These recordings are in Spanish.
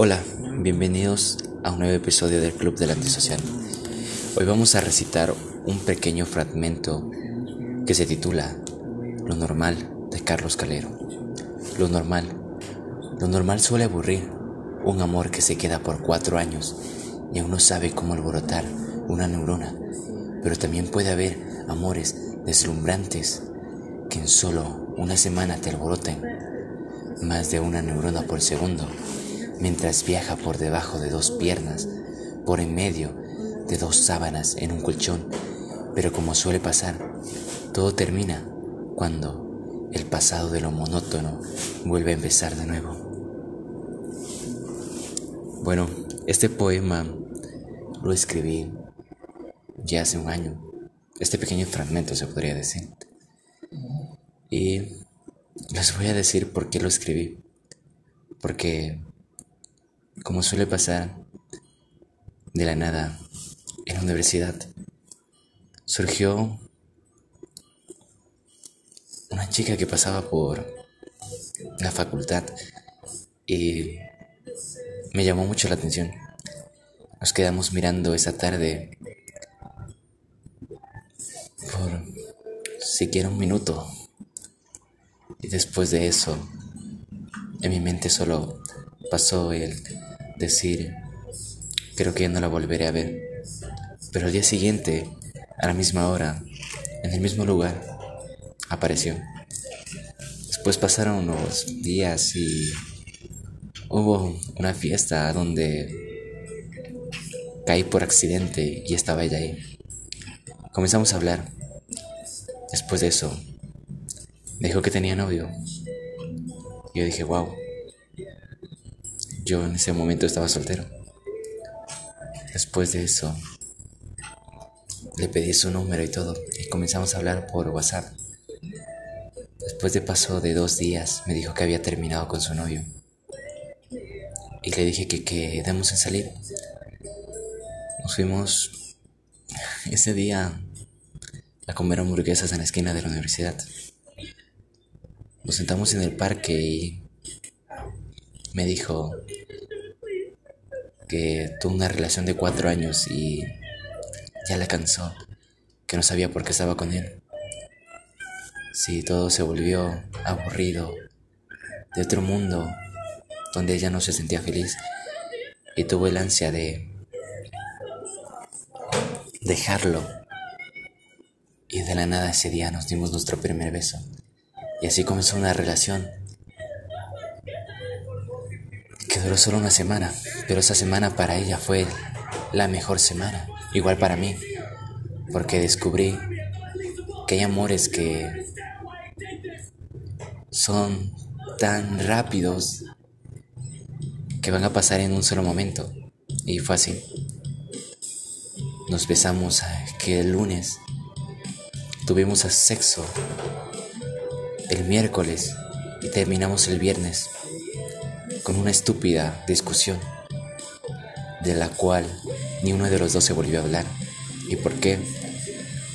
Hola, bienvenidos a un nuevo episodio del Club del Antisocial. Hoy vamos a recitar un pequeño fragmento que se titula Lo normal de Carlos Calero. Lo normal. Lo normal suele aburrir, un amor que se queda por cuatro años y aún no sabe cómo alborotar una neurona, pero también puede haber amores deslumbrantes que en solo una semana te alboroten más de una neurona por segundo mientras viaja por debajo de dos piernas, por en medio de dos sábanas en un colchón. Pero como suele pasar, todo termina cuando el pasado de lo monótono vuelve a empezar de nuevo. Bueno, este poema lo escribí ya hace un año. Este pequeño fragmento se podría decir. Y les voy a decir por qué lo escribí. Porque como suele pasar de la nada en la universidad, surgió una chica que pasaba por la facultad y me llamó mucho la atención. Nos quedamos mirando esa tarde por siquiera un minuto y después de eso en mi mente solo pasó el decir, creo que ya no la volveré a ver. Pero al día siguiente, a la misma hora, en el mismo lugar, apareció. Después pasaron unos días y hubo una fiesta donde caí por accidente y estaba ella ahí. Comenzamos a hablar. Después de eso, dijo que tenía novio. Yo dije, wow. Yo en ese momento estaba soltero. Después de eso, le pedí su número y todo, y comenzamos a hablar por WhatsApp. Después de paso de dos días, me dijo que había terminado con su novio. Y le dije que quedamos en salir. Nos fuimos ese día a comer hamburguesas en la esquina de la universidad. Nos sentamos en el parque y me dijo que tuvo una relación de cuatro años y ya la cansó, que no sabía por qué estaba con él. Sí, todo se volvió aburrido, de otro mundo, donde ella no se sentía feliz y tuvo el ansia de dejarlo. Y de la nada ese día nos dimos nuestro primer beso. Y así comenzó una relación que duró solo una semana, pero esa semana para ella fue la mejor semana, igual para mí, porque descubrí que hay amores que son tan rápidos que van a pasar en un solo momento. Y fue así. Nos besamos que el lunes tuvimos sexo el miércoles y terminamos el viernes con una estúpida discusión de la cual ni uno de los dos se volvió a hablar. ¿Y por qué?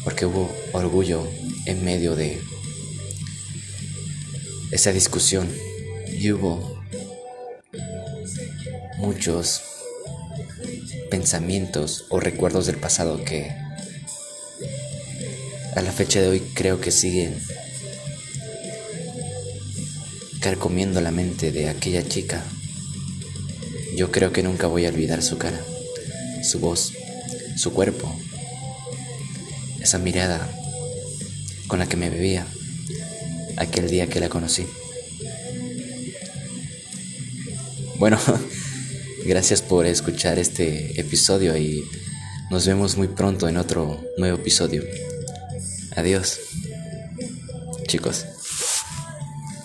Porque hubo orgullo en medio de esa discusión y hubo muchos pensamientos o recuerdos del pasado que a la fecha de hoy creo que siguen carcomiendo la mente de aquella chica. Yo creo que nunca voy a olvidar su cara, su voz, su cuerpo, esa mirada con la que me bebía aquel día que la conocí. Bueno, gracias por escuchar este episodio y nos vemos muy pronto en otro nuevo episodio. Adiós, chicos.